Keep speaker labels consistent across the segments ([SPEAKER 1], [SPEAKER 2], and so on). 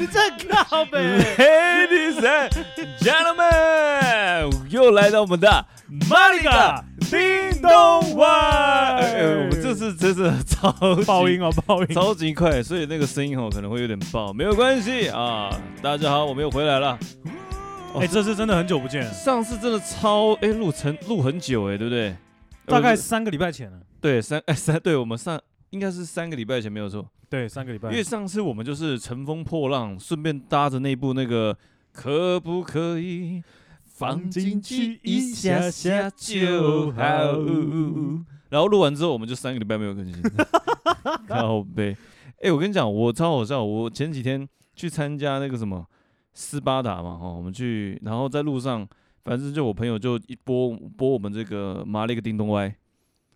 [SPEAKER 1] 你这靠北。
[SPEAKER 2] Ladies and gentlemen，又来到我们的马里嘎叮咚外。哎，我们这次真是超
[SPEAKER 1] 爆音哦，爆音，
[SPEAKER 2] 超级快，所以那个声音哦可能会有点爆，没有关系啊。大家好，我们又回来了。
[SPEAKER 1] 哎，这次真的很久不见了，
[SPEAKER 2] 上次真的超哎录成录很久哎，对不对？
[SPEAKER 1] 大概三个礼拜前了。
[SPEAKER 2] 对，三哎三，对我们上应该是三个礼拜前没有错。
[SPEAKER 1] 对，三个礼拜。
[SPEAKER 2] 因为上次我们就是乘风破浪，顺便搭着那部那个可不可以放进去一下下就好。然后录完之后，我们就三个礼拜没有更新。靠北。哎，我跟你讲，我超好笑。我前几天去参加那个什么斯巴达嘛，哦，我们去，然后在路上。反正就我朋友就一播播我们这个马里个叮咚歪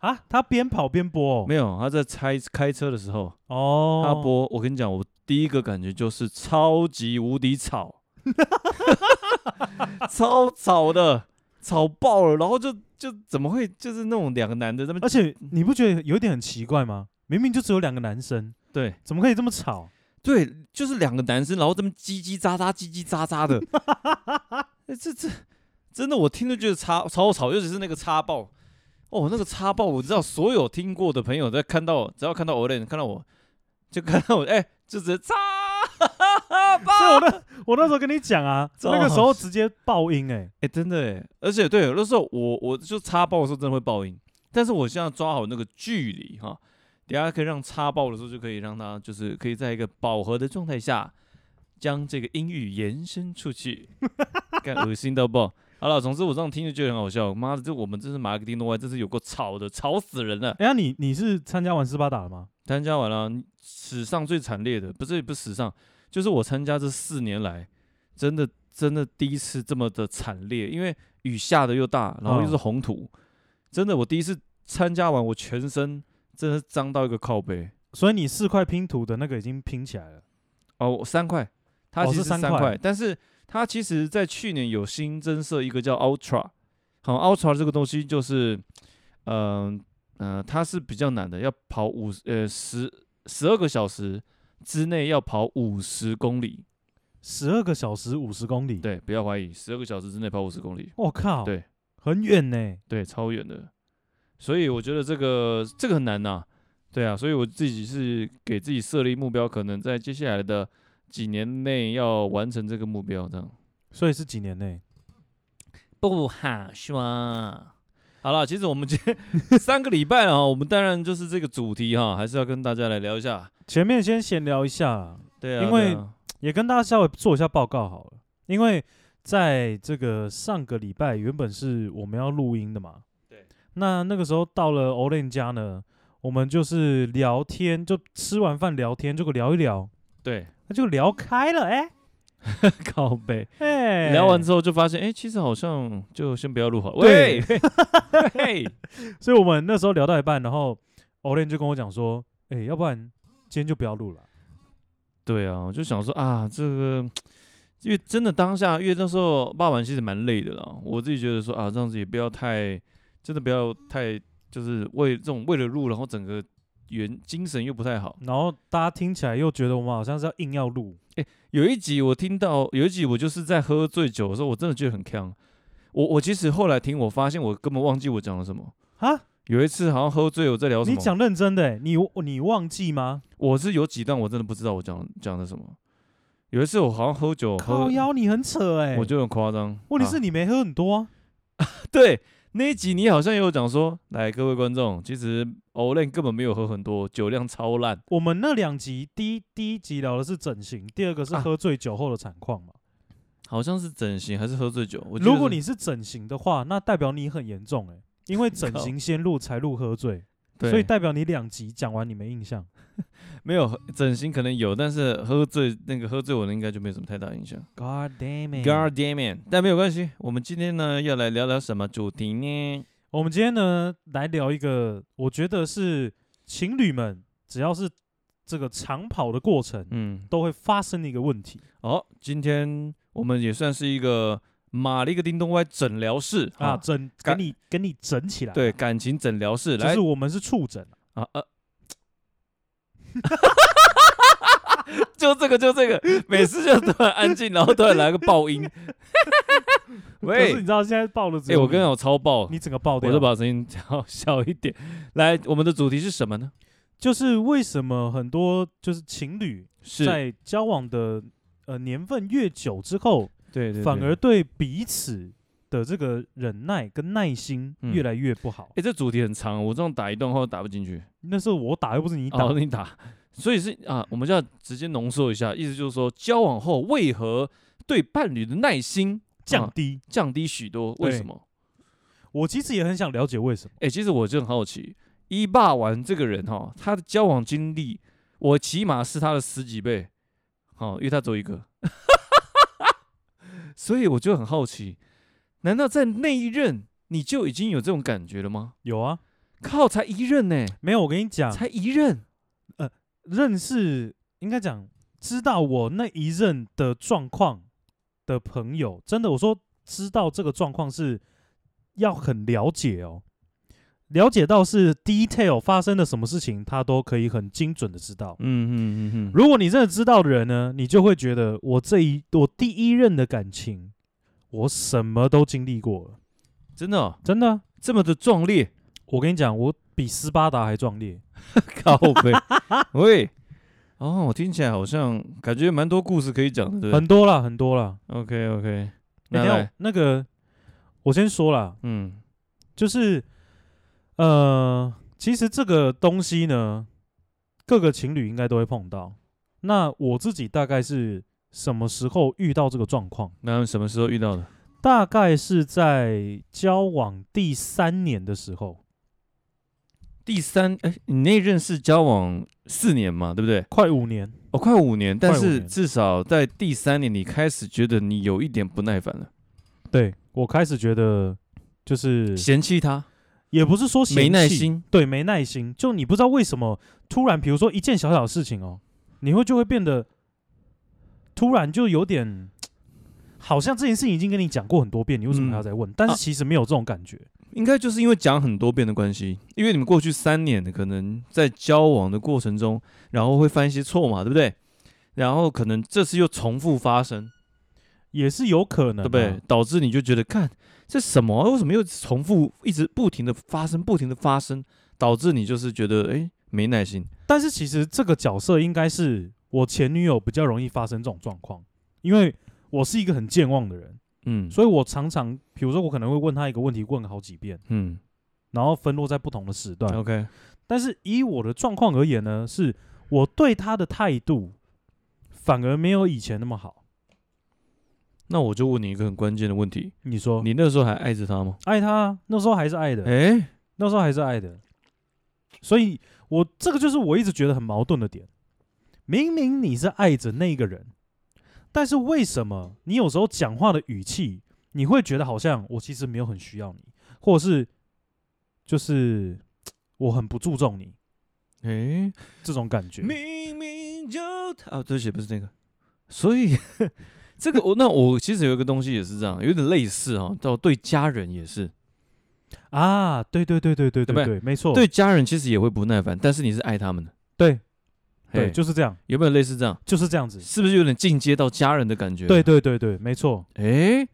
[SPEAKER 1] 啊，他边跑边播哦？
[SPEAKER 2] 没有，他在开开车的时候
[SPEAKER 1] 哦，
[SPEAKER 2] 他播。我跟你讲，我第一个感觉就是超级无敌吵，超吵的，吵爆了。然后就就怎么会就是那种两个男的这么，
[SPEAKER 1] 而且你不觉得有一点很奇怪吗？明明就只有两个男生，
[SPEAKER 2] 对，
[SPEAKER 1] 怎么可以这么吵？
[SPEAKER 2] 对，就是两个男生，然后这么叽叽喳喳、叽叽喳喳的，哎，这这。真的，我听着就是超超吵，尤其是那个插爆，哦，那个插爆，我知道所有听过的朋友在看到，只要看到 Olen，看到我就看到我，哎、欸，就直接插爆。
[SPEAKER 1] 所以我那我那时候跟你讲啊，那个时候直接爆音、欸，哎，
[SPEAKER 2] 哎，真的，哎，而且对，有的时候我我就插爆的时候真的会爆音，但是我现在抓好那个距离哈，等下可以让插爆的时候就可以让它就是可以在一个饱和的状态下将这个音域延伸出去，干恶心到爆。好了，总之我这样听就觉得很好笑。妈的，这我们这是马里个叮咚歪，这是有够吵的，吵死人了。
[SPEAKER 1] 哎呀，你你是参加完斯巴达了吗？
[SPEAKER 2] 参加完了，史上最惨烈的，不是不是史上，就是我参加这四年来，真的真的第一次这么的惨烈，因为雨下的又大，然后又是红土，哦、真的我第一次参加完，我全身真的脏到一个靠背。
[SPEAKER 1] 所以你四块拼图的那个已经拼起来了？
[SPEAKER 2] 哦，三块，它其实三块，
[SPEAKER 1] 哦、
[SPEAKER 2] 但是。它其实，在去年有新增设一个叫 Ultra，好，Ultra 这个东西就是，嗯、呃、嗯、呃，它是比较难的，要跑五呃十十二个小时之内要跑五十公里，
[SPEAKER 1] 十二个小时五十公里，
[SPEAKER 2] 对，不要怀疑，十二个小时之内跑五十公里，
[SPEAKER 1] 我靠，
[SPEAKER 2] 对，
[SPEAKER 1] 很远呢，
[SPEAKER 2] 对，超远的，所以我觉得这个这个很难呐、啊，对啊，所以我自己是给自己设立目标，可能在接下来的。几年内要完成这个目标，这样，
[SPEAKER 1] 所以是几年内？
[SPEAKER 2] 不好说。好了，其实我们今天 三个礼拜了，我们当然就是这个主题哈，还是要跟大家来聊一下。
[SPEAKER 1] 前面先闲聊一下，
[SPEAKER 2] 对啊，
[SPEAKER 1] 因为也跟大家稍微做一下报告好了。因为在这个上个礼拜原本是我们要录音的嘛，
[SPEAKER 2] 对。那
[SPEAKER 1] 那个时候到了 Olen 家呢，我们就是聊天，就吃完饭聊天，就聊一聊，
[SPEAKER 2] 对。
[SPEAKER 1] 那就聊开了，哎、
[SPEAKER 2] 欸，靠背，
[SPEAKER 1] 哎，
[SPEAKER 2] 聊完之后就发现，哎、欸，其实好像就先不要录好了。
[SPEAKER 1] 对，
[SPEAKER 2] 嘿，
[SPEAKER 1] 所以我们那时候聊到一半，然后 Olen 就跟我讲说，哎、欸，要不然今天就不要录了。
[SPEAKER 2] 对啊，我就想说啊，这个，因为真的当下，因为那时候爸爸其实蛮累的啦。我自己觉得说啊，这样子也不要太，真的不要太，就是为这种为了录，然后整个。原精神又不太好，
[SPEAKER 1] 然后大家听起来又觉得我们好像是要硬要录。
[SPEAKER 2] 哎，有一集我听到，有一集我就是在喝醉酒的时候，我真的觉得很呛。我我其实后来听，我发现我根本忘记我讲了什么
[SPEAKER 1] 啊。
[SPEAKER 2] 有一次好像喝醉，我在聊什么？
[SPEAKER 1] 你讲认真的？你你忘记吗？
[SPEAKER 2] 我是有几段我真的不知道我讲讲的什么。有一次我好像喝酒，
[SPEAKER 1] 靠腰你很扯哎，
[SPEAKER 2] 我就很夸张。
[SPEAKER 1] 问题是你没喝很多啊。
[SPEAKER 2] 对。那一集你好像也有讲说，来各位观众，其实 Olen 根本没有喝很多，酒量超烂。
[SPEAKER 1] 我们那两集，第一第一集聊的是整形，第二个是喝醉酒后的惨况嘛？
[SPEAKER 2] 好像是整形还是喝醉酒？
[SPEAKER 1] 如果你是整形的话，那代表你很严重哎、欸，因为整形先录才录喝醉，所以代表你两集讲完你没印象。
[SPEAKER 2] 没有整形可能有，但是喝醉那个喝醉我的应该就没什么太大影响。
[SPEAKER 1] God damn
[SPEAKER 2] it，God damn it，但没有关系。我们今天呢要来聊聊什么主题呢？
[SPEAKER 1] 我们今天呢来聊一个，我觉得是情侣们只要是这个长跑的过程，嗯，都会发生的一个问题。
[SPEAKER 2] 哦，今天我们也算是一个马里个叮咚歪诊疗室
[SPEAKER 1] 啊，诊给你给你整起来。
[SPEAKER 2] 对，感情诊疗室，来，
[SPEAKER 1] 就是我们是触诊啊，呃。
[SPEAKER 2] 就这个就这个，每次就突然安静，然后突然来个爆音。
[SPEAKER 1] 喂，可是你知道现在爆了？哎，
[SPEAKER 2] 我跟你讲，我超爆，
[SPEAKER 1] 你整个爆掉，
[SPEAKER 2] 我就把声音调小一点。来，我们的主题是什么呢？
[SPEAKER 1] 就是为什么很多就是情侣在交往的呃年份越久之后，
[SPEAKER 2] 对，对，对，
[SPEAKER 1] 反而对彼此的这个忍耐跟耐心越来越不好。
[SPEAKER 2] 哎、嗯，这主题很长，我这种打一段话都打不进去。
[SPEAKER 1] 那是我打，又不是你打。
[SPEAKER 2] 哦，你打。所以是啊，我们就要直接浓缩一下，意思就是说，交往后为何对伴侣的耐心
[SPEAKER 1] 降低，
[SPEAKER 2] 啊、降低许多？为什么？
[SPEAKER 1] 我其实也很想了解为什么。
[SPEAKER 2] 哎、欸，其实我就很好奇，一霸王这个人哈，他的交往经历，我起码是他的十几倍，好，因为他只有一个，所以我就很好奇，难道在那一任你就已经有这种感觉了吗？
[SPEAKER 1] 有啊，
[SPEAKER 2] 靠，才一任呢、欸？
[SPEAKER 1] 没有，我跟你讲，
[SPEAKER 2] 才一任。呃
[SPEAKER 1] 认识应该讲知道我那一任的状况的朋友，真的我说知道这个状况是要很了解哦，了解到是 detail 发生了什么事情，他都可以很精准的知道。
[SPEAKER 2] 嗯嗯嗯嗯。
[SPEAKER 1] 如果你真的知道的人呢，你就会觉得我这一我第一任的感情，我什么都经历过了，
[SPEAKER 2] 真的哦，
[SPEAKER 1] 真的
[SPEAKER 2] 这么的壮烈。
[SPEAKER 1] 我跟你讲，我比斯巴达还壮烈。
[SPEAKER 2] 靠背，喂，哦，我听起来好像感觉蛮多故事可以讲的，对
[SPEAKER 1] 很多啦，很多啦。
[SPEAKER 2] OK OK，
[SPEAKER 1] 那有那个，我先说啦，
[SPEAKER 2] 嗯，
[SPEAKER 1] 就是，呃，其实这个东西呢，各个情侣应该都会碰到。那我自己大概是什么时候遇到这个状况？
[SPEAKER 2] 那什么时候遇到的？
[SPEAKER 1] 大概是在交往第三年的时候。
[SPEAKER 2] 第三，哎，你那任是交往四年嘛，对不对？
[SPEAKER 1] 快五年
[SPEAKER 2] 哦，快五年。但是至少在第三年，你开始觉得你有一点不耐烦了。
[SPEAKER 1] 对，我开始觉得就是
[SPEAKER 2] 嫌弃他，
[SPEAKER 1] 也不是说嫌弃，
[SPEAKER 2] 没耐心。
[SPEAKER 1] 对，没耐心。就你不知道为什么突然，比如说一件小小的事情哦，你会就会变得突然就有点，好像这件事情已经跟你讲过很多遍，你为什么还要再问？嗯，但是其实没有这种感觉。
[SPEAKER 2] 应该就是因为讲很多遍的关系，因为你们过去三年可能在交往的过程中，然后会犯一些错嘛，对不对？然后可能这次又重复发生，
[SPEAKER 1] 也是有可能，对
[SPEAKER 2] 不对？导致你就觉得，看这什么？为什么又重复，一直不停的发生，不停的发生，导致你就是觉得，哎，没耐心。
[SPEAKER 1] 但是其实这个角色应该是我前女友比较容易发生这种状况，因为我是一个很健忘的人。
[SPEAKER 2] 嗯，
[SPEAKER 1] 所以我常常，比如说我可能会问她一个问题，问好几遍，
[SPEAKER 2] 嗯，
[SPEAKER 1] 然后分落在不同的时段
[SPEAKER 2] ，OK。
[SPEAKER 1] 但是以我的状况而言呢，是我对她的态度反而没有以前那么好。
[SPEAKER 2] 那我就问你一个很关键的问题，
[SPEAKER 1] 你说
[SPEAKER 2] 你那时候还爱着他吗？
[SPEAKER 1] 爱他，那时候还是爱的，
[SPEAKER 2] 诶，
[SPEAKER 1] 那时候还是爱的。所以我这个就是我一直觉得很矛盾的点，明明你是爱着那个人。但是为什么你有时候讲话的语气，你会觉得好像我其实没有很需要你，或者是就是 我很不注重你？
[SPEAKER 2] 诶，
[SPEAKER 1] 这种感觉。
[SPEAKER 2] 明明就啊，对不起，不是那个。所以 这个我那我其实有一个东西也是这样，有点类似哈，到对家人也是
[SPEAKER 1] 啊，对对对对对对对，没错，
[SPEAKER 2] 对家人其实也会不耐烦，但是你是爱他们的，
[SPEAKER 1] 对。对，就是这样。
[SPEAKER 2] 有没有类似这样？
[SPEAKER 1] 就是这样子，
[SPEAKER 2] 是不是有点进阶到家人的感觉？
[SPEAKER 1] 对对对对，没错。
[SPEAKER 2] 诶，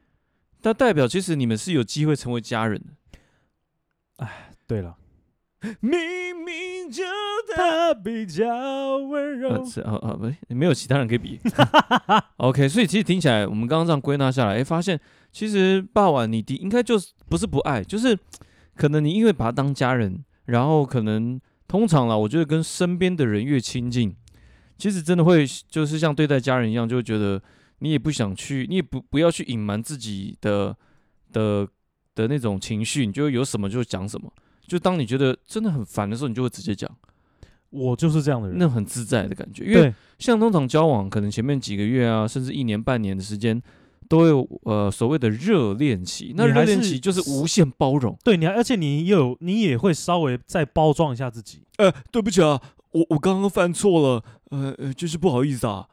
[SPEAKER 2] 那代表其实你们是有机会成为家人的。
[SPEAKER 1] 哎，对了，
[SPEAKER 2] 明明就
[SPEAKER 1] 他比较温柔。
[SPEAKER 2] 啊，是啊啊，没没有其他人可以比。OK，所以其实听起来，我们刚刚这样归纳下来，哎，发现其实霸晚你的应该就是不是不爱，就是可能你因为把他当家人，然后可能。通常啦，我觉得跟身边的人越亲近，其实真的会就是像对待家人一样，就会觉得你也不想去，你也不不要去隐瞒自己的的的那种情绪，你就有什么就讲什么。就当你觉得真的很烦的时候，你就会直接讲。
[SPEAKER 1] 我就是这样的人，
[SPEAKER 2] 那很自在的感觉。因为像通常交往，可能前面几个月啊，甚至一年半年的时间。都有呃所谓的热恋期，那热恋期就是无限包容，
[SPEAKER 1] 对你，而且你有你也会稍微再包装一下自己。
[SPEAKER 2] 呃，对不起啊，我我刚刚犯错了，呃呃，就是不好意思啊，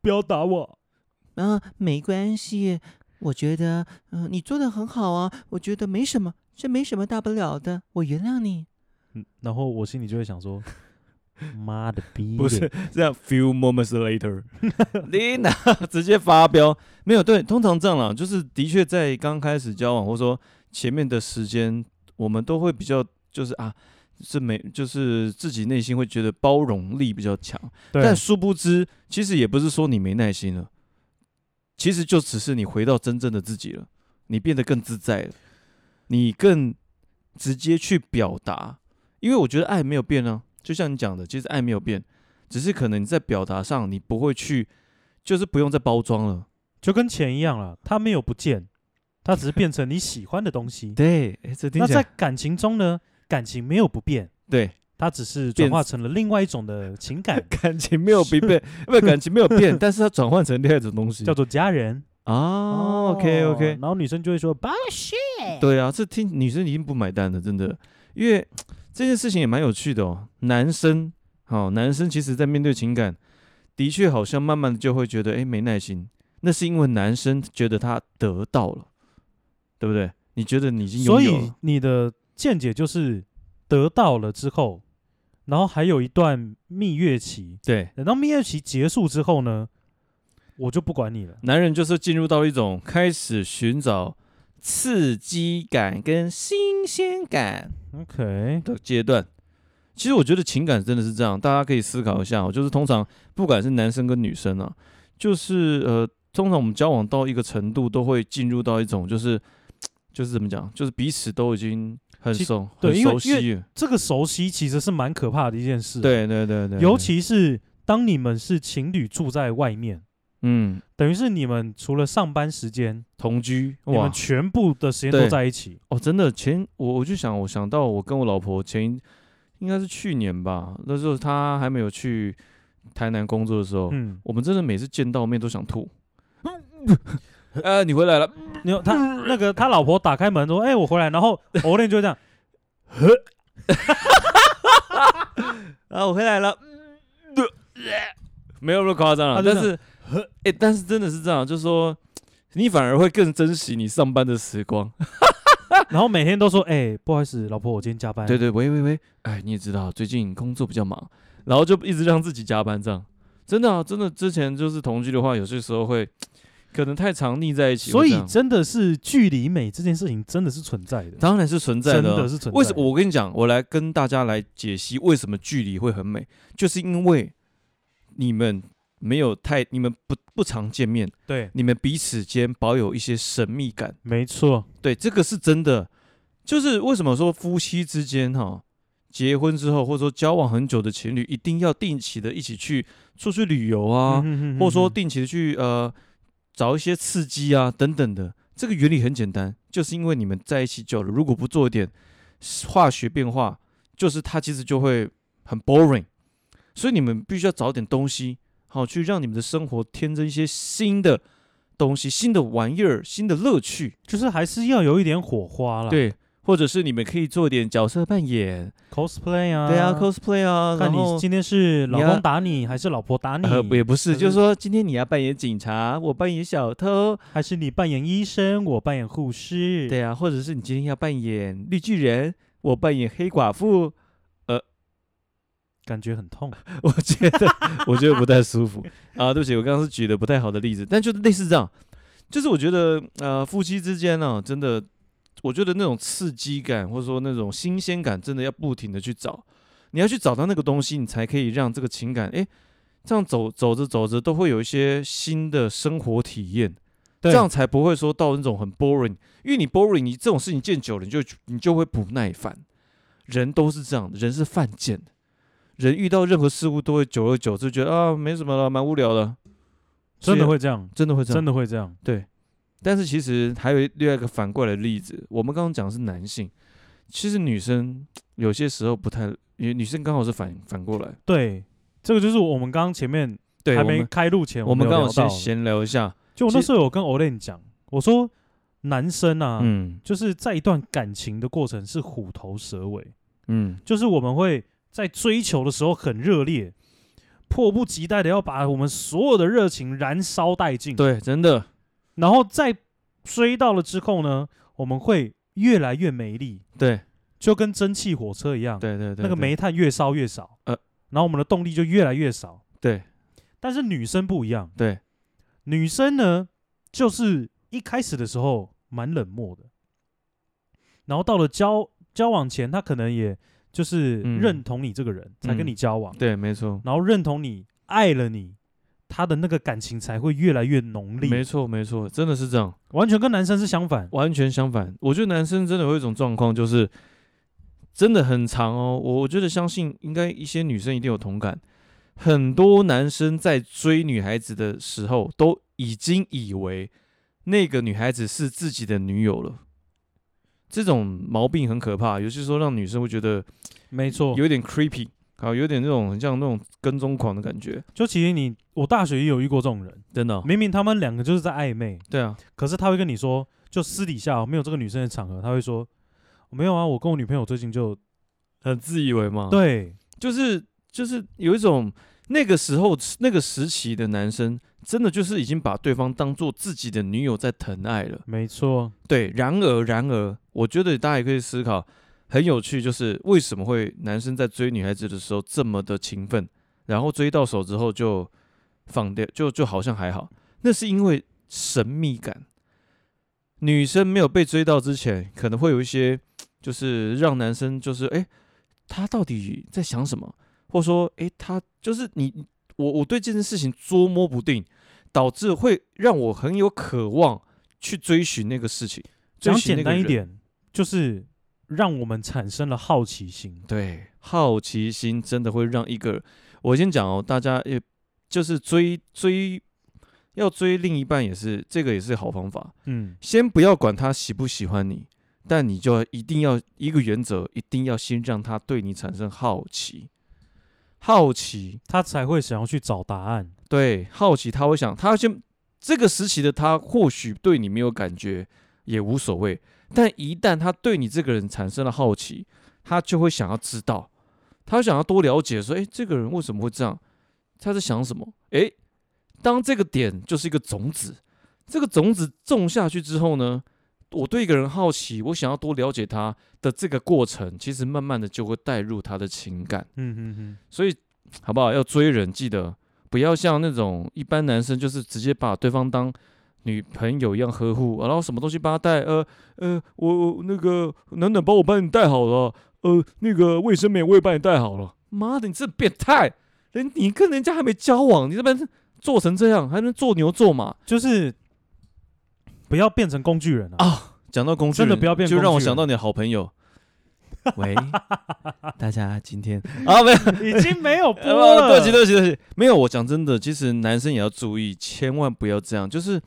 [SPEAKER 1] 不要打我。
[SPEAKER 3] 嗯、呃，没关系，我觉得嗯、呃、你做的很好啊，我觉得没什么，这没什么大不了的，我原谅你。
[SPEAKER 1] 嗯，然后我心里就会想说，妈的逼，
[SPEAKER 2] 不是这样，few moments later，Lina 直接发飙，没有对，通常这样啦，就是的确在刚开始交往，或者说前面的时间，我们都会比较就是啊，是没就是自己内心会觉得包容力比较
[SPEAKER 1] 强，
[SPEAKER 2] 但殊不知，其实也不是说你没耐心了，其实就只是你回到真正的自己了，你变得更自在了，你更直接去表达，因为我觉得爱没有变呢、啊。就像你讲的，其实爱没有变，只是可能你在表达上你不会去，就是不用再包装了，
[SPEAKER 1] 就跟钱一样了，它没有不见，它只是变成你喜欢的东西。
[SPEAKER 2] 对，
[SPEAKER 1] 那在感情中呢，感情没有不变，
[SPEAKER 2] 对，
[SPEAKER 1] 它只是转化成了另外一种的情感。
[SPEAKER 2] 感情没有不变，因为感情没有变，但是它转换成另外一种东西，
[SPEAKER 1] 叫做家人
[SPEAKER 2] 啊。哦、OK OK，
[SPEAKER 1] 然后女生就会说 bullshit。
[SPEAKER 2] 对啊，这听女生已经不买单了，真的，因为。这件事情也蛮有趣的哦，男生，好、哦，男生其实在面对情感，的确好像慢慢的就会觉得，哎，没耐心。那是因为男生觉得他得到了，对不对？你觉得你已经有，所以
[SPEAKER 1] 你的见解就是得到了之后，然后还有一段蜜月期，
[SPEAKER 2] 对，
[SPEAKER 1] 等到蜜月期结束之后呢，我就不管你了。
[SPEAKER 2] 男人就是进入到一种开始寻找。刺激感跟新鲜感
[SPEAKER 1] ，OK
[SPEAKER 2] 的阶段，其实我觉得情感真的是这样，大家可以思考一下。就是通常不管是男生跟女生啊，就是呃，通常我们交往到一个程度，都会进入到一种就是就是怎么讲，就是彼此都已经很熟，
[SPEAKER 1] 对，
[SPEAKER 2] 很熟悉。
[SPEAKER 1] 因为这个熟悉其实是蛮可怕的一件事。
[SPEAKER 2] 对对对对，
[SPEAKER 1] 尤其是当你们是情侣住在外面。
[SPEAKER 2] 嗯，
[SPEAKER 1] 等于是你们除了上班时间
[SPEAKER 2] 同居，
[SPEAKER 1] 你们全部的时间都在一起
[SPEAKER 2] 哦。真的，前我我就想，我想到我跟我老婆前应该是去年吧，那时候她还没有去台南工作的时候，嗯，我们真的每次见到面都想吐。呃，你回来了，
[SPEAKER 1] 你他那个他老婆打开门说：“哎，我回来。”然后欧练就这样，
[SPEAKER 2] 然 后我回来了，没有那么夸张了，但是。哎、欸，但是真的是这样，就是说，你反而会更珍惜你上班的时光，
[SPEAKER 1] 然后每天都说，哎、欸，不好意思，老婆，我今天加班。
[SPEAKER 2] 对对，喂喂喂，哎，你也知道，最近工作比较忙，然后就一直让自己加班，这样，真的啊，真的，之前就是同居的话，有些时候会可能太常腻在一起，
[SPEAKER 1] 所以真的是距离美这件事情真的是存在的，
[SPEAKER 2] 当然是存在的，
[SPEAKER 1] 真的是存在的。
[SPEAKER 2] 为什么？我跟你讲，我来跟大家来解析为什么距离会很美，就是因为你们。没有太，你们不不常见面，
[SPEAKER 1] 对，
[SPEAKER 2] 你们彼此间保有一些神秘感，
[SPEAKER 1] 没错，
[SPEAKER 2] 对，这个是真的。就是为什么说夫妻之间哈，结婚之后或者说交往很久的情侣，一定要定期的一起去出去旅游啊，嗯、哼哼哼或者说定期的去呃找一些刺激啊等等的。这个原理很简单，就是因为你们在一起久了，如果不做一点化学变化，就是它其实就会很 boring，所以你们必须要找点东西。好，去让你们的生活添增一些新的东西、新的玩意儿、新的乐趣，
[SPEAKER 1] 就是还是要有一点火花啦。
[SPEAKER 2] 对，或者是你们可以做一点角色扮演
[SPEAKER 1] ，cosplay 啊，
[SPEAKER 2] 对啊，cosplay 啊。
[SPEAKER 1] 看你今天是老公打你，还是老婆打你？
[SPEAKER 2] 呃，也不是，就是说今天你要扮演警察，我扮演小偷，
[SPEAKER 1] 还是你扮演医生，我扮演护士？
[SPEAKER 2] 对啊，或者是你今天要扮演绿巨人，我扮演黑寡妇。
[SPEAKER 1] 感觉很痛，
[SPEAKER 2] 我觉得 我觉得不太舒服。啊。对不起，我刚刚是举的不太好的例子，但就是类似这样，就是我觉得呃，夫妻之间呢、啊，真的，我觉得那种刺激感或者说那种新鲜感，真的要不停的去找，你要去找到那个东西，你才可以让这个情感，哎，这样走走着走着都会有一些新的生活体验，这样才不会说到那种很 boring，因为你 boring，你这种事情见久了，你就你就会不耐烦，人都是这样的，人是犯贱的。人遇到任何事物都会久而久之觉得啊，没什么了，蛮无聊的，
[SPEAKER 1] 真的会这样，
[SPEAKER 2] 真的会这样，
[SPEAKER 1] 真的会这样。
[SPEAKER 2] 对，但是其实还有另外一个反过来的例子，我们刚刚讲的是男性，其实女生 有些时候不太，因为女生刚好是反反过来。
[SPEAKER 1] 对，这个就是我们刚刚前面还没开录前，
[SPEAKER 2] 我们刚好先闲聊一下。
[SPEAKER 1] 就我那时候有跟 Olen 讲，我说男生啊，嗯，就是在一段感情的过程是虎头蛇尾，嗯，就是我们会。在追求的时候很热烈，迫不及待的要把我们所有的热情燃烧殆尽。
[SPEAKER 2] 对，真的。
[SPEAKER 1] 然后在追到了之后呢，我们会越来越没力。
[SPEAKER 2] 对，
[SPEAKER 1] 就跟蒸汽火车一样。
[SPEAKER 2] 对对对，
[SPEAKER 1] 那个煤炭越烧越少。呃，然后我们的动力就越来越少。
[SPEAKER 2] 对
[SPEAKER 1] 但是女生不一样，
[SPEAKER 2] 对，
[SPEAKER 1] 女生呢，就是一开始的时候蛮冷漠的，然后到了交交往前，她可能也就是
[SPEAKER 2] 嗯
[SPEAKER 1] 认同你这个人，才跟你交往，
[SPEAKER 2] 对，没错，
[SPEAKER 1] 然后认同你，爱了你，他的那个感情才会越来越浓烈。
[SPEAKER 2] 没错，没错，真的是这样，
[SPEAKER 1] 完全跟男生是相反。
[SPEAKER 2] 完全相反。我觉得男生真的有一种状况，就是真的很长哦。我我觉得相信应该一些女生一定有同感，很多男生在追女孩子的时候，都已经以为那个女孩子是自己的女友了。这种毛病很可怕，有些时候让女生会觉得
[SPEAKER 1] 没错，
[SPEAKER 2] 有一点 creepy，啊，有点那种很像那种跟踪狂的感觉。
[SPEAKER 1] 就其实你，我大学也有遇过这种人，
[SPEAKER 2] 真的哦、
[SPEAKER 1] 明明他们两个就是在暧昧，
[SPEAKER 2] 对啊，
[SPEAKER 1] 可是他会跟你说，就私底下、哦、没有这个女生的场合，他会说没有啊，我跟我女朋友最近就
[SPEAKER 2] 很自以为嘛。
[SPEAKER 1] 对，
[SPEAKER 2] 就是就是有一种那个时候那个时期的男生，真的就是已经把对方当做自己的女友在疼爱了。
[SPEAKER 1] 没错，
[SPEAKER 2] 对，然而然而，我觉得大家也可以思考，很有趣，就是为什么会男生在追女孩子的时候这么的勤奋，然后追到手之后就放掉，就就好像还好，那是因为神秘感。女生没有被追到之前，可能会有一些，就是让男生就是哎，他到底在想什么？或者说，哎，他就是你，我我对这件事情捉摸不定，导致会让我很有渴望去追寻那个事情。追讲简
[SPEAKER 1] 单一点，就是让我们产生了好奇心。
[SPEAKER 2] 对，好奇心真的会让一个，我先讲哦，大家也就是追追，要追另一半也是这个也是好方法。
[SPEAKER 1] 嗯，
[SPEAKER 2] 先不要管他喜不喜欢你，但你就一定要一个原则，一定要先让他对你产生好奇，好奇，
[SPEAKER 1] 他才会想要去找答案。
[SPEAKER 2] 对，好奇他会想，他先这个时期的他或许对你没有感觉也无所谓，但一旦他对你这个人产生了好奇，他就会想要知道，他想要多了解，说，诶，这个人为什么会这样？他在想什么？诶，当这个点就是一个种子，这个种子种下去之后呢，我对一个人好奇，我想要多了解他的这个过程，其实慢慢的就会带入他的情感。
[SPEAKER 1] 嗯嗯嗯，
[SPEAKER 2] 所以，好不好？要追人，记得不要像那种一般男生，就是直接把对方当女朋友一样呵护，然后什么东西帮他带，呃呃，我我那个暖暖帮我帮你带好了，呃，那个卫生棉我也帮你带好了。妈的，你这变态！人你跟人家还没交往，你这边做成这样，还能做牛做马
[SPEAKER 1] 就是不要变成工具人啊！
[SPEAKER 2] 啊？讲到工具人，
[SPEAKER 1] 真的不要变
[SPEAKER 2] 就让我想到你的好朋友。喂，大家今天 啊没有。
[SPEAKER 1] 已经没有播
[SPEAKER 2] 呃，
[SPEAKER 1] 了。
[SPEAKER 2] 对不起，对不起，对不起，没有。我讲真的，其实男生也要注意，千万不要这样，就是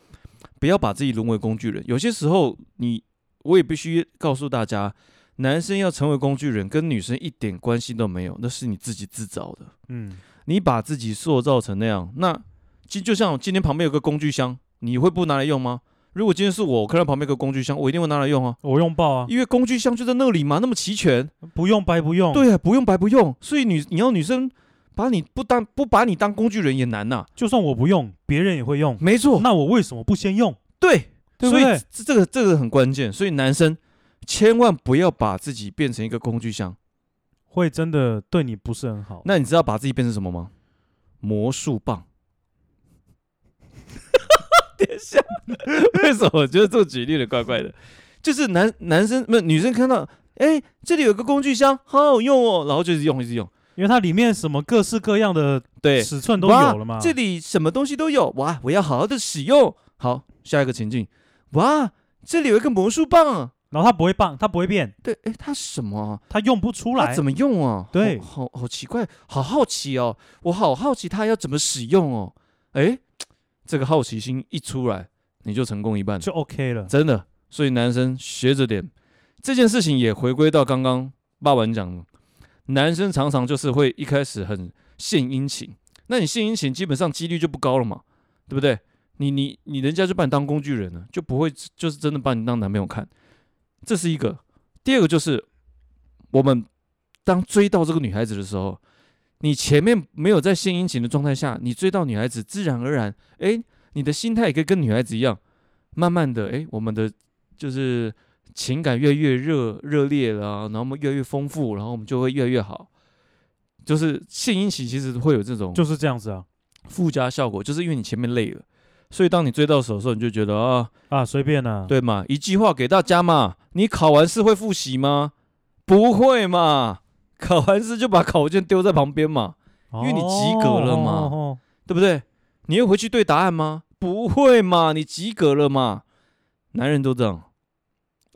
[SPEAKER 2] 不要把自己沦为工具人。有些时候你，你我也必须告诉大家，男生要成为工具人，跟女生一点关系都没有，那是你自己自找的。
[SPEAKER 1] 嗯，
[SPEAKER 2] 你把自己塑造成那样，那就就像今天旁边有个工具箱，你会不拿来用吗？如果今天是我，我看到旁边有个工具箱，我一定会拿来用啊，
[SPEAKER 1] 我用爆啊，
[SPEAKER 2] 因为工具箱就在那里嘛，那么齐全。
[SPEAKER 1] 不用白不用。，
[SPEAKER 2] 对啊，不用白不用，所以女你要女生把你不当不把你当工具人也难呐、
[SPEAKER 1] 就算我不用，别人也会用。
[SPEAKER 2] 没错，
[SPEAKER 1] 那我为什么不先用？
[SPEAKER 2] 对，所以？这这个这个很关键，所以男生千万不要把自己变成一个工具箱。
[SPEAKER 1] 会真的对你不是很好。
[SPEAKER 2] 那你知道把自己变成什么吗？魔术棒。等一下，为什么我觉得这个举例的怪怪的？就是男男生不是女生看到，哎，这里有个工具箱，好好用哦，然后就一直用一直用。
[SPEAKER 1] 因为它里面什么各式各样的
[SPEAKER 2] 对，
[SPEAKER 1] 尺寸都有了嘛。
[SPEAKER 2] 这里什么东西都有哇！我要好好的使用。好，下一个情境，哇，这里有一个魔术棒啊。
[SPEAKER 1] 然后它不会棒，它不会变，
[SPEAKER 2] 对，哎，它什么啊？
[SPEAKER 1] 它用不出来。
[SPEAKER 2] 它怎么用啊？
[SPEAKER 1] 对
[SPEAKER 2] 好好好奇怪，好好奇哦，我好好奇它要怎么使用哦。哎，这个好奇心一出来，你就成功一半，
[SPEAKER 1] 就 OK 了？
[SPEAKER 2] 真的。所以男生学着点，这件事情也回归到刚刚爸爸讲的，男生常常就是会一开始很献殷勤，那你献殷勤，基本上几率就不高了嘛，对不对？你你你人家就把你当工具人了，就不会就是真的把你当男朋友看。这是一个，第二个就是我们当追到这个女孩子的时候，你前面没有在献殷勤的状态下，你追到女孩子，自然而然，哎，你的心态也可以跟女孩子一样，慢慢的，哎，我们的就是情感越来越热热烈了啊，然后我们越来越丰富，然后我们就会越来越好。就是献殷勤其实会有这种
[SPEAKER 1] 就是这样子啊
[SPEAKER 2] 附加效果，就是因为你前面累了，所以当你追到手的时候，你就觉得啊，
[SPEAKER 1] 啊，随便啊，
[SPEAKER 2] 对嘛，一句话给大家嘛，你考完试会复习吗？不会嘛，考完试就把考卷丢在旁边嘛，
[SPEAKER 1] 哦，
[SPEAKER 2] 因为你及格了嘛
[SPEAKER 1] 哦哦哦
[SPEAKER 2] 对不对？你会回去对答案吗？不会嘛，你及格了嘛。男人都这样。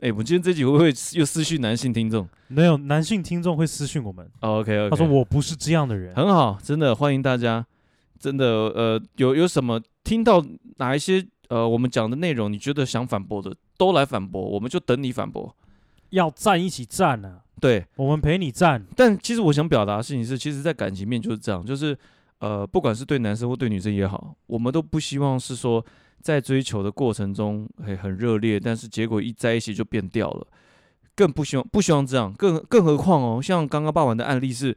[SPEAKER 2] 哎，我今天这集会不会又私讯男性听众？
[SPEAKER 1] 没有男性听众会私讯我
[SPEAKER 2] 们，OK，
[SPEAKER 1] 他说我不是这样的人，
[SPEAKER 2] 很好，真的欢迎大家。真的，呃，有有什么听到哪一些呃我们讲的内容，你觉得想反驳的，都来反驳，我们就等你反驳。
[SPEAKER 1] 要站一起站啊，
[SPEAKER 2] 对，
[SPEAKER 1] 我们陪你站。
[SPEAKER 2] 但其实我想表达的事情是，其实，在感情面就是这样，就是呃，不管是对男生或对女生也好，我们都不希望是说。在追求的过程中，嘿，很热烈，但是结果一在一起就变掉了，更不希望不希望这样，更更何况哦，像刚刚爸爸的案例是，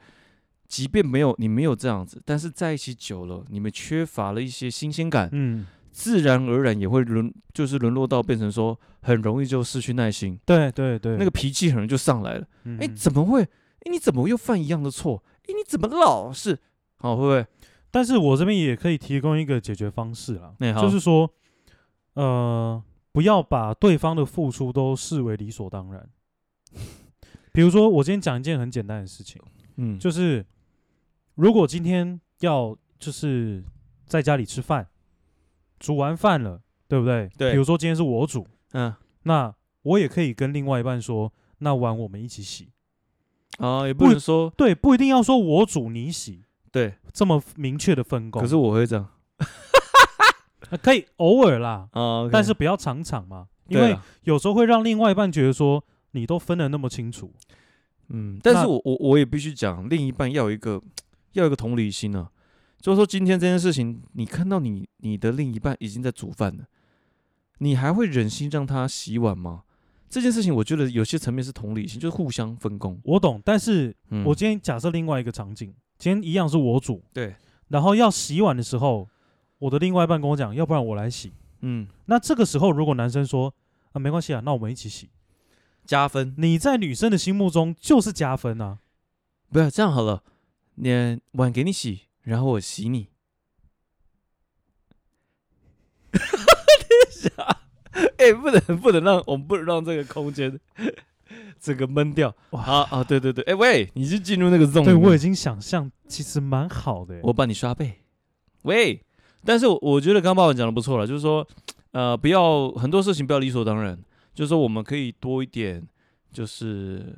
[SPEAKER 2] 即便没有你没有这样子，但是在一起久了，你们缺乏了一些新鲜感，
[SPEAKER 1] 嗯，
[SPEAKER 2] 自然而然也会沦，就是沦落到变成说很容易就失去耐心，
[SPEAKER 1] 对对对，
[SPEAKER 2] 那个脾气很容易就上来了，
[SPEAKER 1] 嗯
[SPEAKER 2] 哎，怎么会？哎，你怎么又犯一样的错？哎，你怎么老是？好，会不会？
[SPEAKER 1] 但是我这边也可以提供一个解决方式啦，
[SPEAKER 2] 欸、
[SPEAKER 1] 就是说，呃，不要把对方的付出都视为理所当然。比如说，我今天讲一件很简单的事情，
[SPEAKER 2] 嗯，
[SPEAKER 1] 就是如果今天要就是在家里吃饭，煮完饭了，对不对？
[SPEAKER 2] 对。
[SPEAKER 1] 比如说今天是我煮，
[SPEAKER 2] 嗯，
[SPEAKER 1] 那我也可以跟另外一半说，那碗我们一起洗。
[SPEAKER 2] 啊，也不能说
[SPEAKER 1] 对，不一定要说我煮你洗。
[SPEAKER 2] 对，
[SPEAKER 1] 这么明确的分工，
[SPEAKER 2] 可是我会这样，
[SPEAKER 1] 可以偶尔啦，
[SPEAKER 2] 啊，
[SPEAKER 1] 但是不要常常嘛，因为有时候会让另外一半觉得说你都分的那么清楚，
[SPEAKER 2] 嗯，但是我我我也必须讲，另一半要有一个 要有一个同理心啊，就是说今天这件事情，你看到你你的另一半已经在煮饭了，你还会忍心让他洗碗吗？这件事情我觉得有些层面是同理心，就是互相分工。
[SPEAKER 1] 我懂，但是
[SPEAKER 2] 嗯，
[SPEAKER 1] 我今天假设另外一个场景。今天一样是我煮，
[SPEAKER 2] 对，
[SPEAKER 1] 然后要洗碗的时候，我的另外一半跟我讲，要不然我来洗。
[SPEAKER 2] 嗯，
[SPEAKER 1] 那这个时候如果男生说啊没关系啊，那我们一起洗，
[SPEAKER 2] 加分。
[SPEAKER 1] 你在女生的心目中就是加分啊。
[SPEAKER 2] 不要这样好了，你碗给你洗，然后我洗你。等一下，哎，不能不能让我们不能让这个空间。这个闷掉哇啊啊！对对对，哎喂，你是进入那个 zone？
[SPEAKER 1] 对，我已经想象，其实蛮好的。
[SPEAKER 2] 我帮你刷背，喂！但是我觉得刚刚爸爸讲的不错了，就是说，呃，不要很多事情不要理所当然，就是说我们可以多一点，就是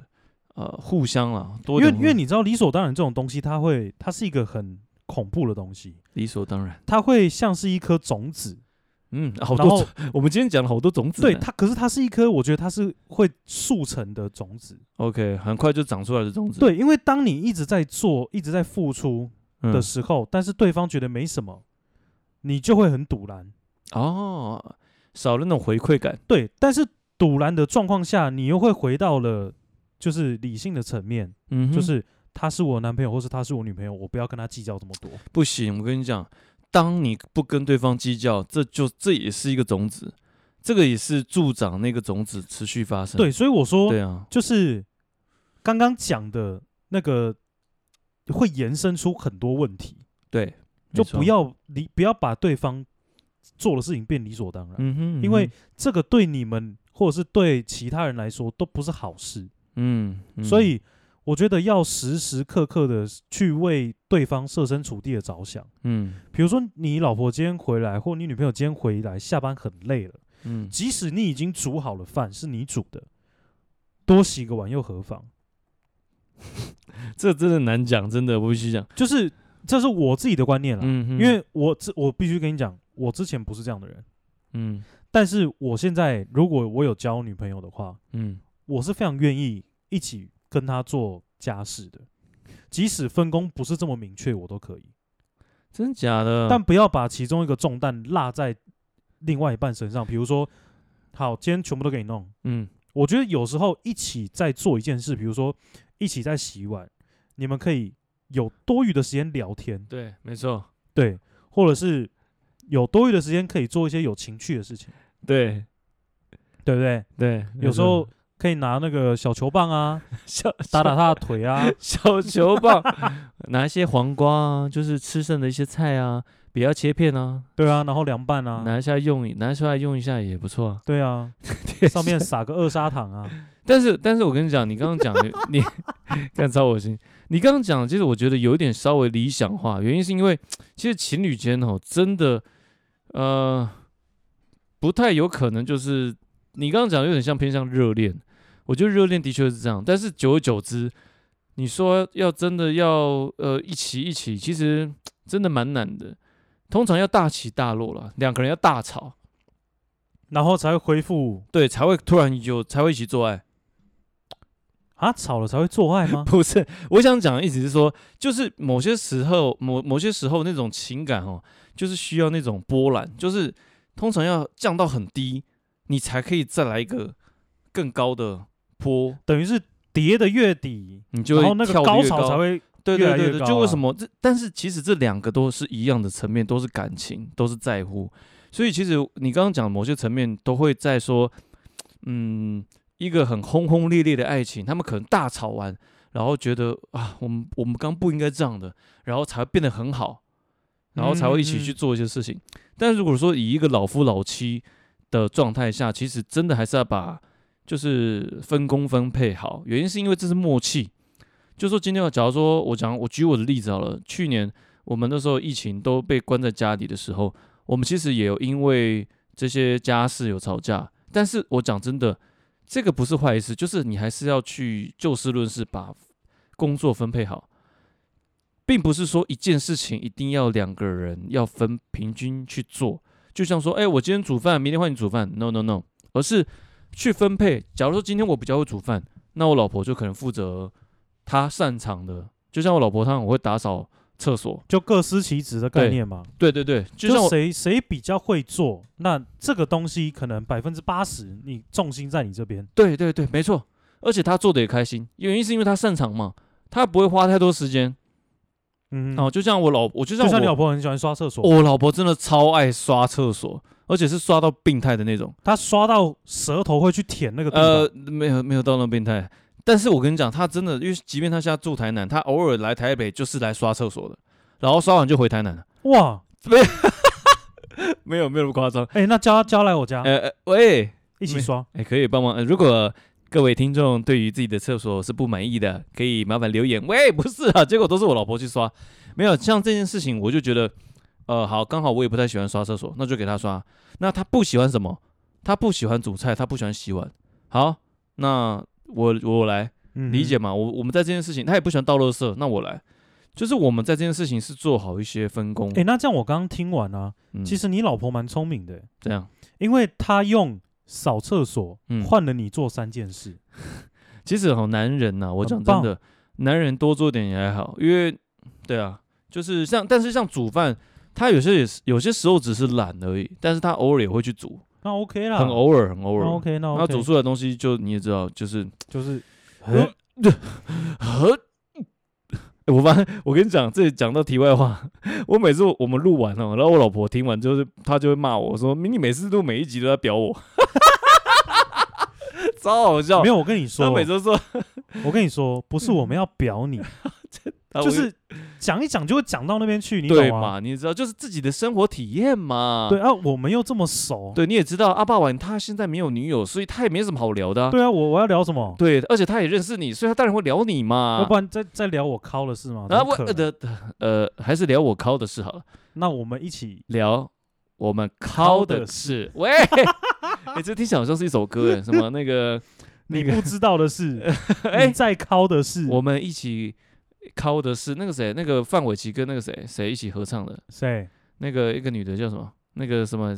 [SPEAKER 2] 呃互相了，多一点。
[SPEAKER 1] 因为因为你知道理所当然这种东西，它会它是一个很恐怖的东西。
[SPEAKER 2] 理所当然，
[SPEAKER 1] 它会像是一颗种子。
[SPEAKER 2] 嗯，好多。我们今天讲了好多种子。
[SPEAKER 1] 对它，可是它是一颗，我觉得它是会速成的种子。
[SPEAKER 2] OK，很快就长出来的种子。
[SPEAKER 1] 对，因为当你一直在做，一直在付出的时候，
[SPEAKER 2] 嗯、
[SPEAKER 1] 但是对方觉得没什么，你就会很堵然。
[SPEAKER 2] 哦，少了那种回馈感。
[SPEAKER 1] 对，但是堵然的状况下，你又会回到了就是理性的层面。
[SPEAKER 2] 嗯，
[SPEAKER 1] 就是他是我男朋友，或是他是我女朋友，我不要跟他计较这么多。
[SPEAKER 2] 不行，我跟你讲。当你不跟对方计较，这就这也是一个种子，这个也是助长那个种子持续发生。
[SPEAKER 1] 对，所以我说，
[SPEAKER 2] 对啊，
[SPEAKER 1] 就是刚刚讲的那个会延伸出很多问题。
[SPEAKER 2] 对，
[SPEAKER 1] 就不要理，不要把对方做的事情变理所当然。
[SPEAKER 2] 嗯哼，嗯哼，
[SPEAKER 1] 因为这个对你们或者是对其他人来说都不是好事。
[SPEAKER 2] 嗯，嗯，
[SPEAKER 1] 所以。我觉得要时时刻刻的去为对方设身处地的着想，
[SPEAKER 2] 嗯，
[SPEAKER 1] 比如说你老婆今天回来，或你女朋友今天回来，下班很累了，
[SPEAKER 2] 嗯，
[SPEAKER 1] 即使你已经煮好了饭，是你煮的，多洗个碗又何妨？
[SPEAKER 2] 这真的难讲，真的我必须讲，
[SPEAKER 1] 就是这是我自己的观念了，
[SPEAKER 2] 嗯，因
[SPEAKER 1] 为我这我必须跟你讲，我之前不是这样的人，
[SPEAKER 2] 嗯，
[SPEAKER 1] 但是我现在如果我有交女朋友的话，
[SPEAKER 2] 嗯，
[SPEAKER 1] 我是非常愿意一起。跟他做家事的，即使分工不是这么明确，我都可以。
[SPEAKER 2] 真假的？
[SPEAKER 1] 但不要把其中一个重担落在另外一半身上。比如说，好，今天全部都给你弄。
[SPEAKER 2] 嗯，
[SPEAKER 1] 我觉得有时候一起在做一件事，比如说一起在洗碗，你们可以有多余的时间聊天。
[SPEAKER 2] 对，没错。
[SPEAKER 1] 对，或者是有多余的时间可以做一些有情趣的事情。
[SPEAKER 2] 对，
[SPEAKER 1] 对不对？
[SPEAKER 2] 对，
[SPEAKER 1] 有时候。可以拿那个小球棒啊，
[SPEAKER 2] 小
[SPEAKER 1] 打打他的腿啊。
[SPEAKER 2] 小球棒，拿一些黄瓜啊，就是吃剩的一些菜啊，不要切片啊，
[SPEAKER 1] 对啊，然后凉拌啊，
[SPEAKER 2] 拿一下用，拿出来用一下也不错啊。
[SPEAKER 1] 对啊，上面撒个二砂糖啊。
[SPEAKER 2] 但是，但是我跟你讲，你刚刚讲的，你干超恶心。你刚刚讲，其实我觉得有一点稍微理想化，原因是因为其实情侣间哦，真的，呃，不太有可能就是你刚刚讲的有点像偏向热恋。我觉得热恋的确是这样，但是久而久之，你说要真的要呃一起一起，其实真的蛮难的。通常要大起大落了，两个人要大吵，
[SPEAKER 1] 然后才会恢复，
[SPEAKER 2] 对，才会突然有才会一起做爱。
[SPEAKER 1] 啊，吵了才会做爱吗？
[SPEAKER 2] 不是，我想讲的意思是说，就是某些时候，某某些时候那种情感哦，就是需要那种波澜，就是通常要降到很低，你才可以再来一个更高的坡，
[SPEAKER 1] 等于是叠的越底，
[SPEAKER 2] 你就会
[SPEAKER 1] 然后那个高潮才会对对对对，
[SPEAKER 2] 就为什么这？但是其实这两个都是一样的层面，都是感情，都是在乎，所以其实你刚刚讲的某些层面都会在说，嗯。一个很轰轰烈烈的爱情，他们可能大吵完，然后觉得啊，我们我们刚不应该这样的，然后才会变得很好，然后才会一起去做一些事情。嗯嗯，但如果说以一个老夫老妻的状态下，其实真的还是要把就是分工分配好。原因是因为这是默契。就说今天，假如说我讲我举我的例子好了，去年我们那时候疫情都被关在家里的时候，我们其实也有因为这些家事有吵架。但是我讲真的。这个不是坏事，就是你还是要去就事论事，把工作分配好，并不是说一件事情一定要两个人要分平均去做。就像说，哎，我今天煮饭，明天换你煮饭，no no no，而是去分配。假如说今天我比较会煮饭，那我老婆就可能负责她擅长的。就像我老婆她我会打扫。厕所
[SPEAKER 1] 就各司其职的概念嘛，
[SPEAKER 2] 对对对，
[SPEAKER 1] 就谁谁比较会做，那这个东西可能百分之八十你重心在你这边。
[SPEAKER 2] 对对对，没错，而且她做的也开心，原因是因为她擅长嘛，她不会花太多时间。嗯，哦，就像我老，我就像我，
[SPEAKER 1] 就像你老婆很喜欢刷厕所，
[SPEAKER 2] 我老婆真的超爱刷厕所，而且是刷到病态的那种，
[SPEAKER 1] 他刷到舌头会去舔那个地方。
[SPEAKER 2] 呃，没有没有到那么病态。但是我跟你讲，他真的，因为即便他现在住台南，他偶尔来台北就是来刷厕所的，然后刷完就回台南了。哇，没有，没有没有那么夸张。
[SPEAKER 1] 哎、欸，那叫他叫来我家，
[SPEAKER 2] 呃呃，喂，
[SPEAKER 1] 一起刷，
[SPEAKER 2] 哎、欸，可以帮忙、呃。如果各位听众对于自己的厕所是不满意的，可以麻烦留言。喂，不是啊，结果都是我老婆去刷，没有像这件事情，我就觉得，呃，好，刚好我也不太喜欢刷厕所，那就给他刷。那他不喜欢什么？他不喜欢煮菜，他不喜欢洗碗。好，那。我我来理解嘛，嗯、我我们在这件事情，他也不喜欢倒垃圾，那我来，就是我们在这件事情是做好一些分工。
[SPEAKER 1] 诶、欸，那这样我刚刚听完啊，嗯、其实你老婆蛮聪明的，
[SPEAKER 2] 这样，
[SPEAKER 1] 因为她用扫厕所换了你做三件事。
[SPEAKER 2] 嗯、其实好男人呐、啊，我讲真的，男人多做点也还好，因为对啊，就是像，但是像煮饭，他有些也是有些时候只是懒而已，但是他偶尔也会去煮。
[SPEAKER 1] 那 OK 啦，
[SPEAKER 2] 很偶尔，很偶尔。
[SPEAKER 1] OK，那 OK。那
[SPEAKER 2] 煮出来的东西就你也知道，就是
[SPEAKER 1] 就是，
[SPEAKER 2] 我发现我跟你讲，这里讲到题外话，我每次我们录完了，然后我老婆听完就是，她就会骂我说：“你每次录每一集都在表我，超好笑。”
[SPEAKER 1] 没有，我跟你说，
[SPEAKER 2] 她每次说，
[SPEAKER 1] 我跟你说，不是我们要表你。就是讲一讲就会讲到那边去，你懂吗？对嘛？
[SPEAKER 2] 你知道，就是自己的生活体验嘛。
[SPEAKER 1] 对啊，我们又这么熟。
[SPEAKER 2] 对，你也知道阿爸晚他现在没有女友，所以他也没什么好聊的、啊。
[SPEAKER 1] 对啊，我我要聊什么？
[SPEAKER 2] 对，而且他也认识你，所以他当然会聊你嘛。
[SPEAKER 1] 要不然再再聊我靠的事吗？
[SPEAKER 2] 啊，我呃呃，还是聊我靠的事好了。
[SPEAKER 1] 那我们一起
[SPEAKER 2] 聊我们靠的事。喂，哎、欸，这听起来好像是一首歌哎，什么那个
[SPEAKER 1] 你不知道的事，哎，在尻的事，
[SPEAKER 2] 我们一起。靠的是那个谁，那个范玮琪跟那个谁谁一起合唱的？
[SPEAKER 1] 谁？
[SPEAKER 2] 那个一个女的叫什么？那个什么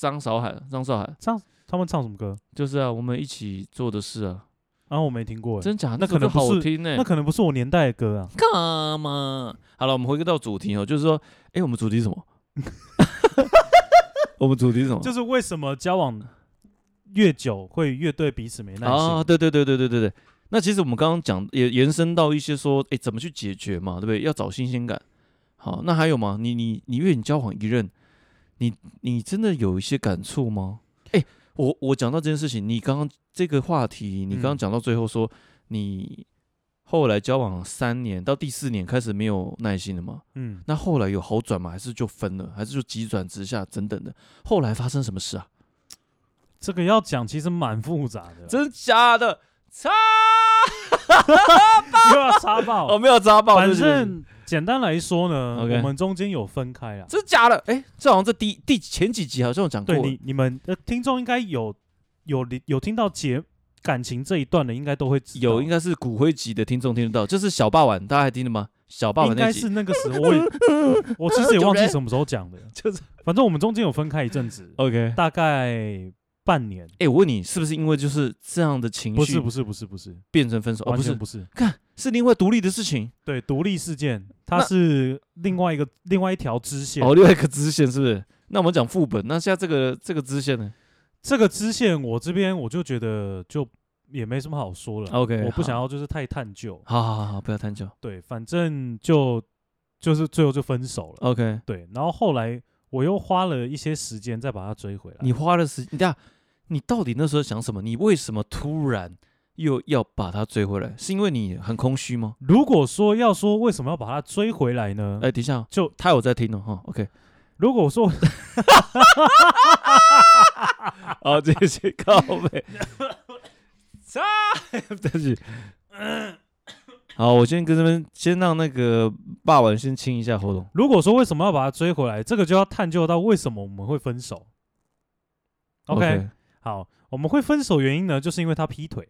[SPEAKER 2] 张韶涵？张韶涵？
[SPEAKER 1] 唱他们唱什么歌？
[SPEAKER 2] 就是啊，我们一起做的事啊。
[SPEAKER 1] 啊，我没听过，
[SPEAKER 2] 真假？
[SPEAKER 1] 那可能
[SPEAKER 2] 好听呢。
[SPEAKER 1] 那可能不是我年代的歌啊。
[SPEAKER 2] 干嘛？好了，我们回归到主题哦，就是说，哎，我们主题是什么？我们主题是什么？
[SPEAKER 1] 就是为什么交往越久会越对彼此没耐心？
[SPEAKER 2] 啊，对对对对对对对。那其实我们刚刚讲也延伸到一些说，哎，怎么去解决嘛，对不对？要找新鲜感。好，那还有吗？你你你，因为你交往一任，你你真的有一些感触吗？诶，我我讲到这件事情，你刚刚这个话题，你刚刚讲到最后说、嗯、你后来交往三年到第四年开始没有耐心了吗？嗯，那后来有好转吗？还是就分了？还是就急转直下等等的？后来发生什么事啊？
[SPEAKER 1] 这个要讲其实蛮复杂的，
[SPEAKER 2] 真假的？插，
[SPEAKER 1] 又要插爆？
[SPEAKER 2] 我，没有插爆，
[SPEAKER 1] 反正简单来说呢.我们中间有分开了，
[SPEAKER 2] 真假的？哎，这好像在第第前几集好像有讲过。
[SPEAKER 1] 对你你们的听众应该有有有听到节感情这一段的，应该都会
[SPEAKER 2] 有，应该是骨灰级的听众听得到，就是小霸王，大家还听得吗？小霸王
[SPEAKER 1] 应该是那个时候，我也 我其实也忘记什么时候讲的，
[SPEAKER 2] 就是
[SPEAKER 1] 反正我们中间有分开一阵子
[SPEAKER 2] ，OK，
[SPEAKER 1] 大概。半年，
[SPEAKER 2] 哎、欸，我问你，是不是因为就是这样的情绪？
[SPEAKER 1] 不是，不是，不是，不是，
[SPEAKER 2] 变成分手？
[SPEAKER 1] 不是不是，
[SPEAKER 2] 看是另外独立的事情。
[SPEAKER 1] 对，独立事件，它是另外一个另外一条支线。
[SPEAKER 2] 哦，另外一个支线是不是？那我们讲副本，那现在这个这个支线呢？
[SPEAKER 1] 这个支线，我这边我就觉得就也没什么好说了。
[SPEAKER 2] OK，
[SPEAKER 1] 我不想要就是太探究。
[SPEAKER 2] 好好好好，不要探究。
[SPEAKER 1] 对，反正就就是最后就分手了。
[SPEAKER 2] OK，
[SPEAKER 1] 对，然后后来。我又花了一些时间再把它追回来。
[SPEAKER 2] 你花了时，你看，你到底那时候想什么？你为什么突然又要把它追回来？是因为你很空虚吗？
[SPEAKER 1] 如果说要说为什么要把它追回来呢？
[SPEAKER 2] 哎，等一下，就他有在听哦。哈，OK。
[SPEAKER 1] 如果说
[SPEAKER 2] 好，继续告白。对不起。好，我先跟这边先让那个霸王先清一下喉咙。
[SPEAKER 1] 如果说为什么要把他追回来，这个就要探究到为什么我们会分手。OK，, okay. 好，我们会分手原因呢，就是因为他劈腿。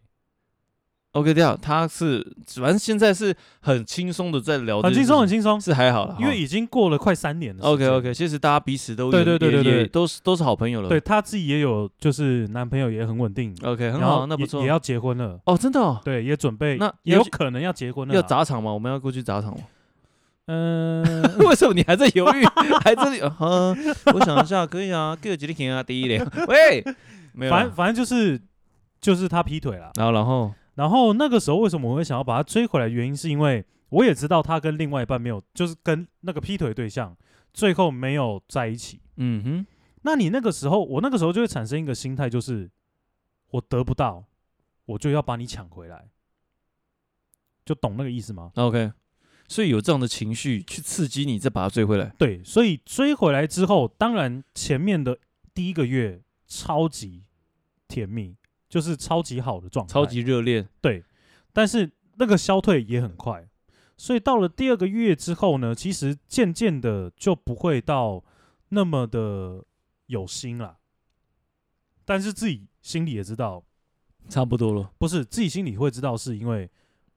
[SPEAKER 2] OK，这样他是反正现在是很轻松的在聊，
[SPEAKER 1] 很轻松，很轻松，
[SPEAKER 2] 是还好了，
[SPEAKER 1] 因为已经过了快三年了。
[SPEAKER 2] OK，OK，其实大家彼此都
[SPEAKER 1] 对对对对对，
[SPEAKER 2] 都是都是好朋友了。
[SPEAKER 1] 对，他自己也有就是男朋友也很稳定。
[SPEAKER 2] OK，很好，那不错，
[SPEAKER 1] 也要结婚了。
[SPEAKER 2] 哦，真的哦。
[SPEAKER 1] 对，也准备，
[SPEAKER 2] 那
[SPEAKER 1] 也有可能要结婚了。
[SPEAKER 2] 要砸场吗？我们要过去砸场吗？
[SPEAKER 1] 嗯，
[SPEAKER 2] 为什么你还在犹豫？还这里？嗯，我想一下，可以啊，给我几天啊，第一点。喂，没有，
[SPEAKER 1] 反正反正就是就是他劈腿了，
[SPEAKER 2] 然后然后。
[SPEAKER 1] 然后那个时候为什么我会想要把他追回来？原因是因为我也知道他跟另外一半没有，就是跟那个劈腿对象最后没有在一起。
[SPEAKER 2] 嗯哼，
[SPEAKER 1] 那你那个时候，我那个时候就会产生一个心态，就是我得不到，我就要把你抢回来，就懂那个意思吗
[SPEAKER 2] ？OK，所以有这样的情绪去刺激你，再把他追回来。
[SPEAKER 1] 对，所以追回来之后，当然前面的第一个月超级甜蜜。就是超级好的状态，
[SPEAKER 2] 超级热烈，
[SPEAKER 1] 对。但是那个消退也很快，所以到了第二个月之后呢，其实渐渐的就不会到那么的有心了。但是自己心里也知道，
[SPEAKER 2] 差不多了。
[SPEAKER 1] 不是自己心里会知道，是因为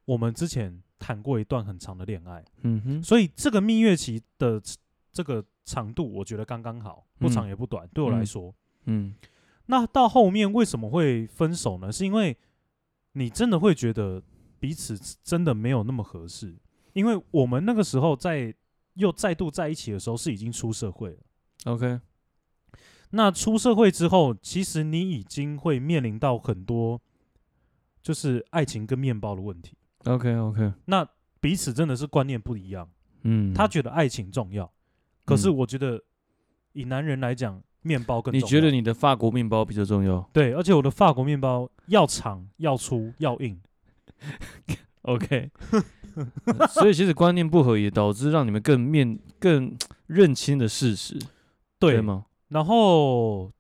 [SPEAKER 1] 我们之前谈过一段很长的恋爱，
[SPEAKER 2] 嗯哼。
[SPEAKER 1] 所以这个蜜月期的这个长度，我觉得刚刚好，不长也不短，嗯、对我来说，
[SPEAKER 2] 嗯。嗯
[SPEAKER 1] 那到后面为什么会分手呢？是因为你真的会觉得彼此真的没有那么合适，因为我们那个时候在又再度在一起的时候是已经出社会了。
[SPEAKER 2] OK，
[SPEAKER 1] 那出社会之后，其实你已经会面临到很多就是爱情跟面包的问题。
[SPEAKER 2] OK OK，
[SPEAKER 1] 那彼此真的是观念不一样。
[SPEAKER 2] 嗯，
[SPEAKER 1] 他觉得爱情重要，可是我觉得以男人来讲。面包更重要。
[SPEAKER 2] 你觉得你的法国面包比较重要？
[SPEAKER 1] 对，而且我的法国面包要长、要粗、要硬。
[SPEAKER 2] OK，所以其实观念不合也导致让你们更面更认清的事实，
[SPEAKER 1] 对，
[SPEAKER 2] 对吗？
[SPEAKER 1] 然后，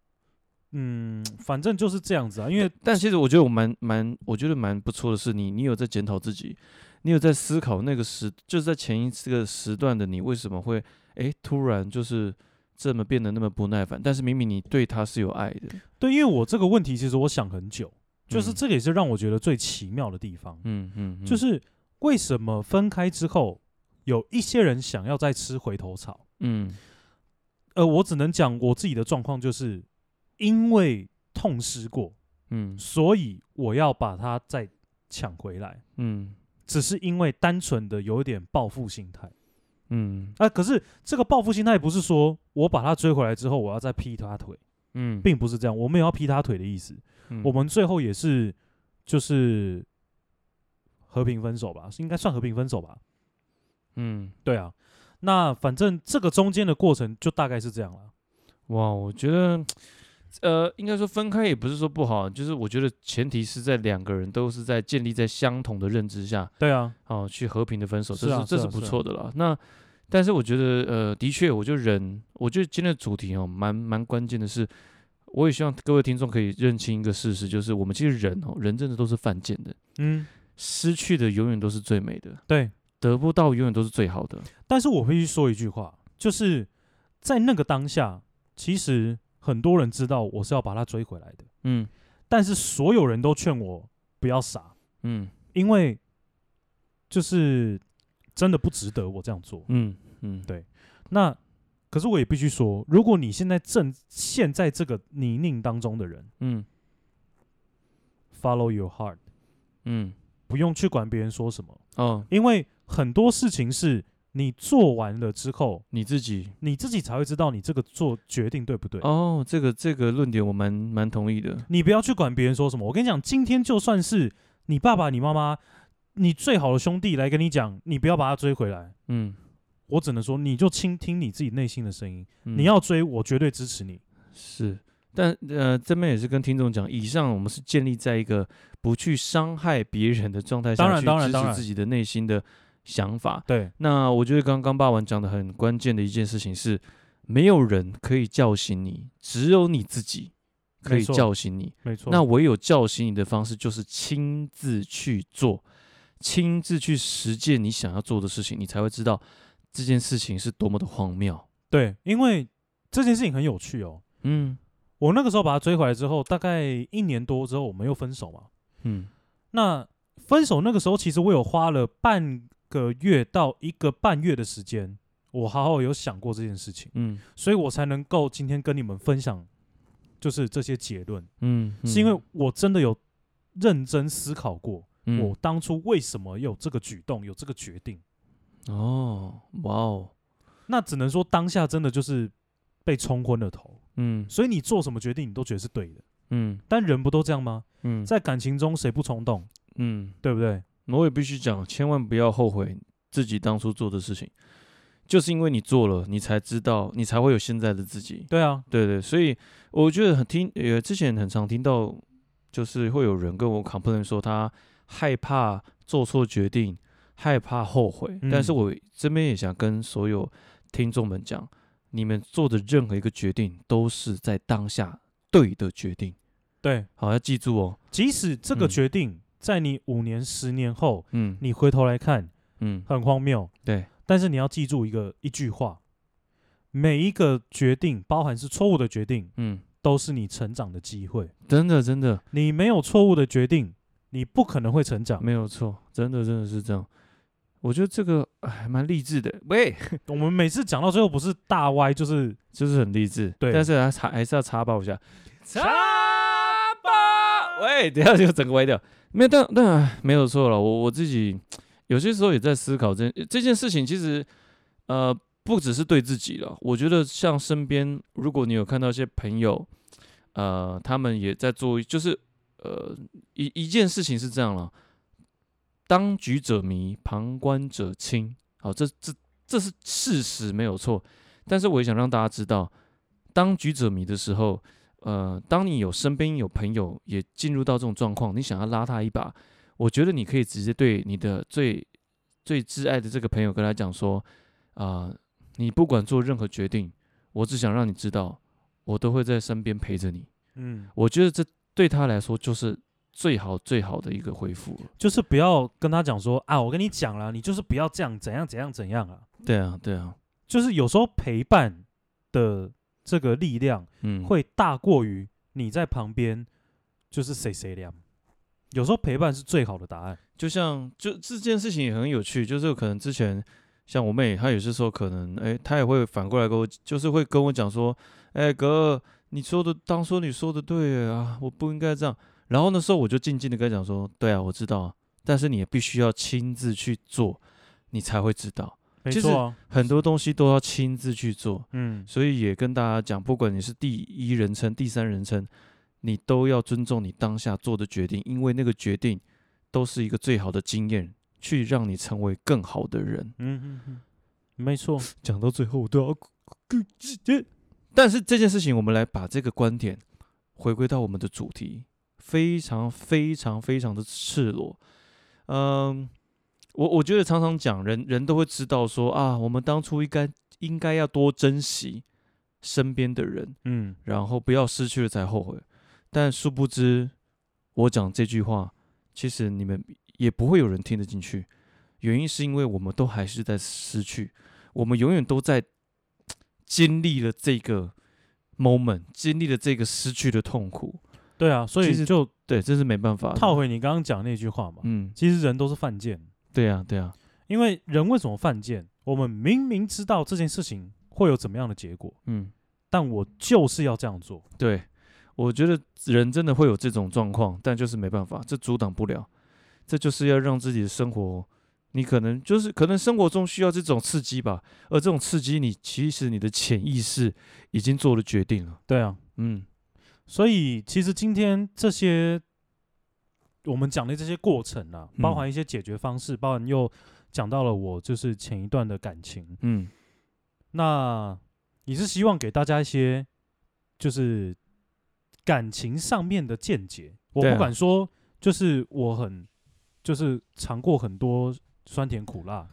[SPEAKER 1] 嗯，反正就是这样子啊。因为，
[SPEAKER 2] 但其实我觉得我蛮蛮，我觉得蛮不错的是你，你有在检讨自己，你有在思考那个时，就是在前一次个时段的你为什么会哎突然就是。这么变得那么不耐烦，但是明明你对他是有爱的。
[SPEAKER 1] 对，因为我这个问题其实我想很久，就是这个也是让我觉得最奇妙的地方。
[SPEAKER 2] 嗯嗯，嗯，
[SPEAKER 1] 就是为什么分开之后，有一些人想要再吃回头草。
[SPEAKER 2] 嗯，
[SPEAKER 1] 呃，我只能讲我自己的状况，就是因为痛失过，
[SPEAKER 2] 嗯，
[SPEAKER 1] 所以我要把它再抢回来。
[SPEAKER 2] 嗯，
[SPEAKER 1] 只是因为单纯的有一点报复心态。
[SPEAKER 2] 嗯，
[SPEAKER 1] 啊，可是这个报复心态不是说我把他追回来之后，我要再劈他腿，
[SPEAKER 2] 嗯，
[SPEAKER 1] 并不是这样，我没有要劈他腿的意思，
[SPEAKER 2] 嗯，
[SPEAKER 1] 我们最后也是就是和平分手吧，应该算和平分手吧，
[SPEAKER 2] 嗯，
[SPEAKER 1] 对啊，那反正这个中间的过程就大概是这样了。
[SPEAKER 2] 哇，我觉得呃，应该说分开也不是说不好，就是我觉得前提是在两个人都是在建立在相同的认知下，
[SPEAKER 1] 对啊，
[SPEAKER 2] 哦，去和平的分手，
[SPEAKER 1] 是啊
[SPEAKER 2] 这是这是不错的啦。那但是我觉得，呃，的确，我觉得人，我觉得今天的主题哦，蛮蛮关键的是，我也希望各位听众可以认清一个事实，就是我们其实人哦，人真的都是犯贱的，
[SPEAKER 1] 嗯，
[SPEAKER 2] 失去的永远都是最美的，
[SPEAKER 1] 对。
[SPEAKER 2] 得不到永远都是最好的。
[SPEAKER 1] 但是我必须说一句话，就是在那个当下，其实很多人知道我是要把他追回来的，
[SPEAKER 2] 嗯。
[SPEAKER 1] 但是所有人都劝我不要傻，
[SPEAKER 2] 嗯。
[SPEAKER 1] 因为就是真的不值得我这样做。
[SPEAKER 2] 嗯嗯，
[SPEAKER 1] 对那可是我也必须说，如果你现在正陷在这个泥泞当中的人
[SPEAKER 2] 嗯
[SPEAKER 1] ，follow your heart，
[SPEAKER 2] 嗯
[SPEAKER 1] 不用去管别人说什么，
[SPEAKER 2] 哦，
[SPEAKER 1] 因为很多事情是你做完了之后，
[SPEAKER 2] 你自己
[SPEAKER 1] 你自己才会知道你这个做决定对不对。
[SPEAKER 2] 哦，这个这个论点我蛮蛮同意的。
[SPEAKER 1] 你不要去管别人说什么。我跟你讲，今天就算是你爸爸、你妈妈、你最好的兄弟来跟你讲，你不要把他追回来。
[SPEAKER 2] 嗯，
[SPEAKER 1] 我只能说，你就倾听你自己内心的声音。
[SPEAKER 2] 嗯
[SPEAKER 1] 你要追，我绝对支持你。
[SPEAKER 2] 是，但呃，这边也是跟听众讲，以上我们是建立在一个不去伤害别人的状态
[SPEAKER 1] 当然
[SPEAKER 2] 下去支持
[SPEAKER 1] 当然当然
[SPEAKER 2] 自己的内心的想法。
[SPEAKER 1] 对，
[SPEAKER 2] 那我觉得刚刚霸王讲的很关键的一件事情是，没有人可以叫醒你，只有你自己可以叫醒你。
[SPEAKER 1] 没错。
[SPEAKER 2] 那唯有叫醒你的方式，就是亲自去做，亲自去实践你想要做的事情，你才会知道这件事情是多么的荒谬。
[SPEAKER 1] 对，因为这件事情很有趣哦。
[SPEAKER 2] 嗯
[SPEAKER 1] 我那个时候把他追回来之后，大概一年多之后，我们又分手嘛。
[SPEAKER 2] 嗯
[SPEAKER 1] 那分手那个时候，其实我有花了半个月到一个半月的时间，我好好有想过这件事情，
[SPEAKER 2] 嗯
[SPEAKER 1] 所以我才能够今天跟你们分享，就是这些结论，
[SPEAKER 2] 嗯，
[SPEAKER 1] 是因为我真的有认真思考过，
[SPEAKER 2] 嗯。
[SPEAKER 1] 我当初为什么有这个举动，有这个决定。
[SPEAKER 2] 哦，哇哦，
[SPEAKER 1] 那只能说当下真的就是被冲昏了头，
[SPEAKER 2] 嗯。
[SPEAKER 1] 所以你做什么决定，你都觉得是对的。
[SPEAKER 2] 嗯。
[SPEAKER 1] 但人不都这样吗？
[SPEAKER 2] 嗯。
[SPEAKER 1] 在感情中谁不冲动，
[SPEAKER 2] 嗯，
[SPEAKER 1] 对不对？
[SPEAKER 2] 我也必须讲，千万不要后悔自己当初做的事情，就是因为你做了，你才知道，你才会有现在的自己。
[SPEAKER 1] 对啊，
[SPEAKER 2] 对对，所以我觉得很听，呃，之前很常听到，就是会有人跟我 complain 说他害怕做错决定，害怕后悔。但是
[SPEAKER 1] 嗯
[SPEAKER 2] 我这边也想跟所有听众们讲，你们做的任何一个决定都是在当下对的决定。
[SPEAKER 1] 对，
[SPEAKER 2] 好，要记住哦。
[SPEAKER 1] 即使这个
[SPEAKER 2] 嗯。
[SPEAKER 1] 决定在你五年、十年后，
[SPEAKER 2] 嗯。
[SPEAKER 1] 你回头来看
[SPEAKER 2] 嗯，
[SPEAKER 1] 很荒谬，
[SPEAKER 2] 对，
[SPEAKER 1] 但是你要记住一个一句话：每一个决定，包含是错误的决定，
[SPEAKER 2] 嗯，
[SPEAKER 1] 都是你成长的机会。
[SPEAKER 2] 真的真的。
[SPEAKER 1] 你没有错误的决定，你不可能会成长。
[SPEAKER 2] 没有错，真的真的是这样。我觉得这个还蛮励志的。喂。
[SPEAKER 1] 我们每次讲到最后，不是大歪，就是
[SPEAKER 2] 就是很励志，
[SPEAKER 1] 对
[SPEAKER 2] 但是还插还是要插爆一下，插爆，喂，等一下就整个歪掉，没有，但但唉没有错了，我我自己有些时候也在思考这这件事情，其实呃不只是对自己了，我觉得像身边，如果你有看到一些朋友，呃，他们也在做，就是呃一一件事情是这样了，当局者迷，旁观者清，好，这这这是事实，没有错。但是我也想让大家知道，当局者迷的时候，呃，当你有身边有朋友也进入到这种状况，你想要拉他一把，我觉得你可以直接对你的最最挚爱的这个朋友跟他讲说，啊、呃，你不管做任何决定，我只想让你知道，我都会在身边陪着你。
[SPEAKER 1] 嗯，
[SPEAKER 2] 我觉得这对他来说就是最好最好的一个回复了。
[SPEAKER 1] 就是不要跟他讲说啊，我跟你讲了，你就是不要这样，怎样怎样怎样啊。
[SPEAKER 2] 对啊，对啊，
[SPEAKER 1] 就是有时候陪伴的这个力量
[SPEAKER 2] 嗯，
[SPEAKER 1] 会大过于你在旁边就是谁谁凉。有时候陪伴是最好的答案。
[SPEAKER 2] 就像就这件事情也很有趣，就是可能之前像我妹，她有些时候可能哎，她也会反过来跟我，就是会跟我讲说，哎哥，你说的当初你说的对啊，我不应该这样。然后那时候我就静静的跟他讲说，对啊，我知道，但是你也必须要亲自去做，你才会知道。其实
[SPEAKER 1] 没错啊，
[SPEAKER 2] 很多东西都要亲自去做，
[SPEAKER 1] 嗯，
[SPEAKER 2] 所以也跟大家讲，不管你是第一人称、第三人称，你都要尊重你当下做的决定，因为那个决定都是一个最好的经验，去让你成为更好的人。
[SPEAKER 1] 嗯嗯嗯，没错，
[SPEAKER 2] 讲到最后，我都要，但是这件事情，我们来把这个观点回归到我们的主题，非常非常非常的赤裸。嗯，我我觉得常常讲，人人都会知道说啊，我们当初应该应该要多珍惜身边的人，
[SPEAKER 1] 嗯，
[SPEAKER 2] 然后不要失去了才后悔。但殊不知，我讲这句话，其实你们也不会有人听得进去。原因是因为我们都还是在失去，我们永远都在经历了这个 moment，经历了这个失去的痛苦。
[SPEAKER 1] 对啊，所以就
[SPEAKER 2] 对，这是没办法的。
[SPEAKER 1] 套回你刚刚讲那句话嘛，
[SPEAKER 2] 嗯，
[SPEAKER 1] 其实人都是犯贱。
[SPEAKER 2] 对啊，对啊，
[SPEAKER 1] 因为人为什么犯贱？我们明明知道这件事情会有怎么样的结果，
[SPEAKER 2] 嗯，
[SPEAKER 1] 但我就是要这样做。
[SPEAKER 2] 对，我觉得人真的会有这种状况，但就是没办法，这阻挡不了。这就是要让自己的生活，你可能就是可能生活中需要这种刺激吧，而这种刺激，你其实你的潜意识已经做了决定了。
[SPEAKER 1] 对啊，
[SPEAKER 2] 嗯，
[SPEAKER 1] 所以其实今天这些我们讲的这些过程啊，
[SPEAKER 2] 嗯
[SPEAKER 1] 包含一些解决方式，包含又讲到了我就是前一段的感情。
[SPEAKER 2] 嗯，
[SPEAKER 1] 那你是希望给大家一些就是感情上面的见解？我不敢说，就是我很就是尝过很多酸甜苦辣，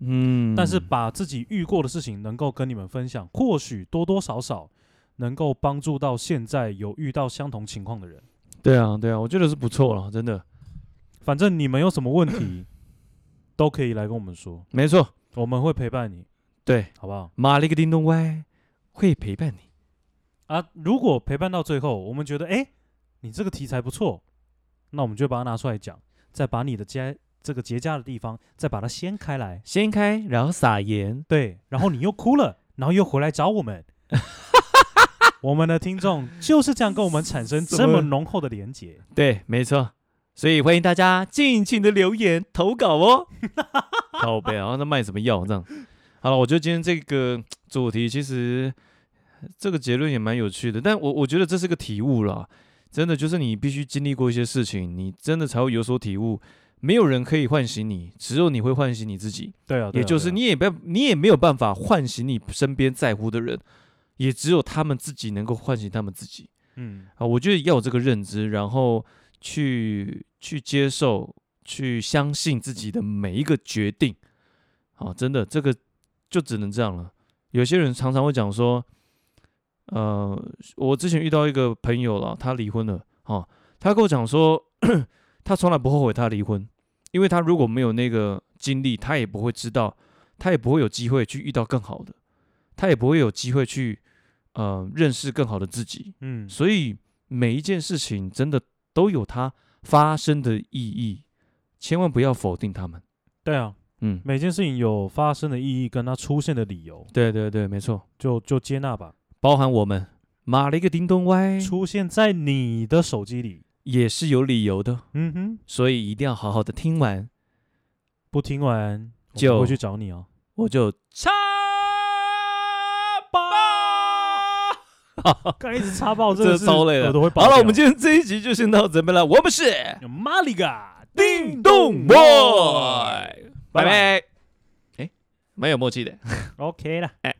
[SPEAKER 2] 嗯，
[SPEAKER 1] 但是把自己遇过的事情能够跟你们分享，或许多多少少能够帮助到现在有遇到相同情况的人。
[SPEAKER 2] 对啊，对啊，我觉得是不错了，真的，
[SPEAKER 1] 反正你们有什么问题，都可以来跟我们说，
[SPEAKER 2] 没错，
[SPEAKER 1] 我们会陪伴你，
[SPEAKER 2] 对，
[SPEAKER 1] 好不好？
[SPEAKER 2] 马了一个叮咚歪会陪伴你。
[SPEAKER 1] 啊，如果陪伴到最后，我们觉得，哎，你这个题材不错，那我们就把它拿出来讲，再把你的结这个结痂的地方，再把它掀开来，
[SPEAKER 2] 掀开，然后撒盐，
[SPEAKER 1] 对，然后你又哭了，然后又回来找我们。我们的听众就是这样跟我们产生这么浓厚的连结。
[SPEAKER 2] 对，没错，所以欢迎大家尽情的留言投稿哦。靠北啊，那卖什么药这样？好了，我觉得今天这个主题其实这个结论也蛮有趣的，但我我觉得这是个体悟啦，真的就是你必须经历过一些事情，你真的才会有所体悟。没有人可以唤醒你，只有你会唤醒你自己。
[SPEAKER 1] 对啊，对啊
[SPEAKER 2] 也就是你也不要你也没有办法唤醒你身边在乎的人，也只有他们自己能够唤醒他们自己。
[SPEAKER 1] 嗯，
[SPEAKER 2] 啊，我觉得要有这个认知，然后去去接受、去相信自己的每一个决定。啊，真的，这个就只能这样了。有些人常常会讲说，呃，我之前遇到一个朋友了，他离婚了。啊，他跟我讲说，他从来不后悔他离婚，因为他如果没有那个经历，他也不会知道，他也不会有机会去遇到更好的，他也不会有机会去呃认识更好的自己。
[SPEAKER 1] 嗯，
[SPEAKER 2] 所以每一件事情真的都有它发生的意义，千万不要否定他们。
[SPEAKER 1] 对啊，
[SPEAKER 2] 嗯，
[SPEAKER 1] 每件事情有发生的意义跟它出现的理由，
[SPEAKER 2] 对对对，没错，
[SPEAKER 1] 就就接纳吧。
[SPEAKER 2] 包含我们马了一个叮咚歪，
[SPEAKER 1] 出现在你的手机里，
[SPEAKER 2] 也是有理由的，
[SPEAKER 1] 嗯哼，
[SPEAKER 2] 所以一定要好好的听完，
[SPEAKER 1] 不听完
[SPEAKER 2] 就
[SPEAKER 1] 们会去找你哦。
[SPEAKER 2] 我就插爆。
[SPEAKER 1] 刚一直插爆，
[SPEAKER 2] 这超累了好了，我们今天这一集就先到这边了。我们是
[SPEAKER 1] 马里嘎
[SPEAKER 2] 叮咚 boy，拜拜。哎，蛮有默契的。
[SPEAKER 1] OK 了。
[SPEAKER 2] 哎